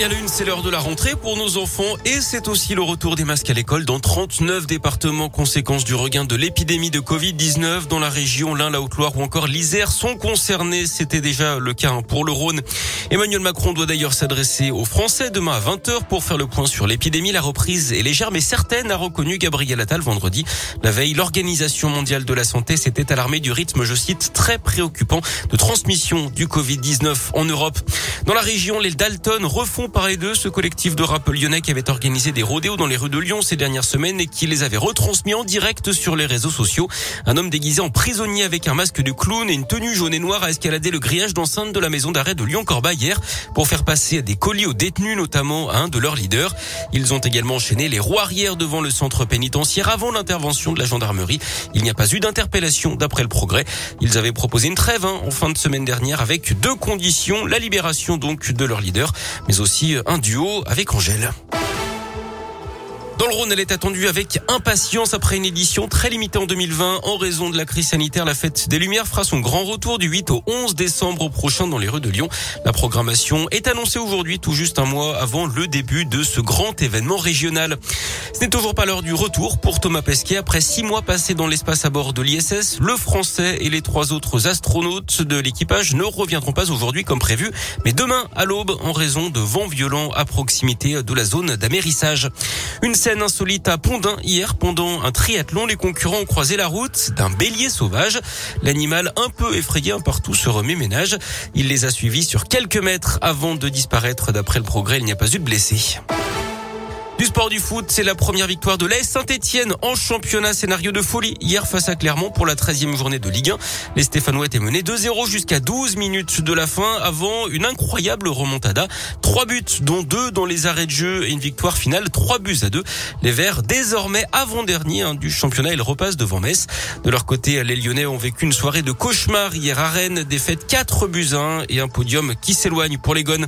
Et à la c'est l'heure de la rentrée pour nos enfants et c'est aussi le retour des masques à l'école dans 39 départements. Conséquence du regain de l'épidémie de Covid-19 dans la région, l'Ain, la Haute-Loire ou encore l'Isère sont concernés. C'était déjà le cas pour le Rhône. Emmanuel Macron doit d'ailleurs s'adresser aux Français demain à 20h pour faire le point sur l'épidémie. La reprise est légère mais certaine, a reconnu Gabriel Attal vendredi. La veille, l'Organisation mondiale de la santé s'était alarmée du rythme, je cite, très préoccupant de transmission du Covid-19 en Europe. Dans la région, les Dalton refont parler d'eux. Ce collectif de rap lyonnais qui avait organisé des rodéos dans les rues de Lyon ces dernières semaines et qui les avait retransmis en direct sur les réseaux sociaux. Un homme déguisé en prisonnier avec un masque de clown et une tenue jaune et noire a escaladé le grillage d'enceinte de la maison d'arrêt de Lyon-Corba hier pour faire passer des colis aux détenus, notamment à un de leurs leaders. Ils ont également enchaîné les roues arrière devant le centre pénitentiaire avant l'intervention de la gendarmerie. Il n'y a pas eu d'interpellation d'après le progrès. Ils avaient proposé une trêve hein, en fin de semaine dernière avec deux conditions, la libération donc de leur leader, mais aussi un duo avec Angèle. Le Rhône, elle est attendue avec impatience après une édition très limitée en 2020 en raison de la crise sanitaire. La fête des Lumières fera son grand retour du 8 au 11 décembre prochain dans les rues de Lyon. La programmation est annoncée aujourd'hui, tout juste un mois avant le début de ce grand événement régional. Ce n'est toujours pas l'heure du retour pour Thomas Pesquet. Après six mois passés dans l'espace à bord de l'ISS, le Français et les trois autres astronautes de l'équipage ne reviendront pas aujourd'hui comme prévu, mais demain à l'aube en raison de vents violents à proximité de la zone d'amérissage. Une scène insolite à Pondin hier pendant un triathlon. Les concurrents ont croisé la route d'un bélier sauvage. L'animal un peu effrayé partout se remet ménage. Il les a suivis sur quelques mètres avant de disparaître. D'après le progrès, il n'y a pas eu de blessés. Du sport du foot, c'est la première victoire de l'AS Saint-Etienne en championnat scénario de folie hier face à Clermont pour la 13e journée de Ligue 1. Les Stéphanois étaient menés 2-0 jusqu'à 12 minutes de la fin avant une incroyable remontada. Trois buts, dont deux dans les arrêts de jeu et une victoire finale, trois buts à deux. Les Verts, désormais avant-dernier hein, du championnat, ils repassent devant Metz. De leur côté, les Lyonnais ont vécu une soirée de cauchemar hier à Rennes, défaite 4 buts à 1 et un podium qui s'éloigne pour les Gones.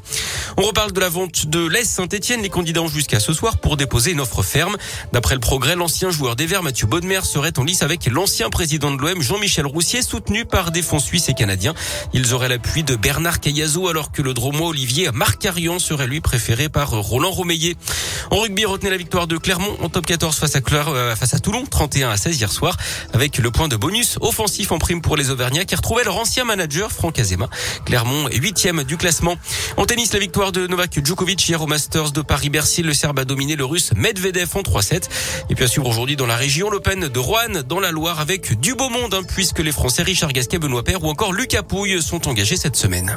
On reparle de la vente de l'AS Saint-Etienne. Les candidats ont jusqu'à ce soir pour déposer une offre ferme. D'après le progrès, l'ancien joueur des Verts, Mathieu Baudemer, serait en lice avec l'ancien président de l'OM, Jean-Michel Roussier, soutenu par des fonds suisses et canadiens. Ils auraient l'appui de Bernard Cayazo, alors que le dromois Olivier Marcarian serait lui préféré par Roland Romeillet. En rugby, retenez la victoire de Clermont en top 14 face à, euh, face à Toulon, 31 à 16 hier soir, avec le point de bonus offensif en prime pour les Auvergnats qui retrouvaient leur ancien manager, Franck Azema. Clermont est huitième du classement. En tennis, la victoire de Novak Djokovic hier au Masters de Paris-Bercy. Le Serbe a dominé le russe Medvedev en 3-7. Et puis à suivre aujourd'hui dans la région, l'Open de Rouen dans la Loire avec du beau monde, hein, puisque les Français Richard Gasquet, Benoît Père ou encore Lucas Pouille sont engagés cette semaine.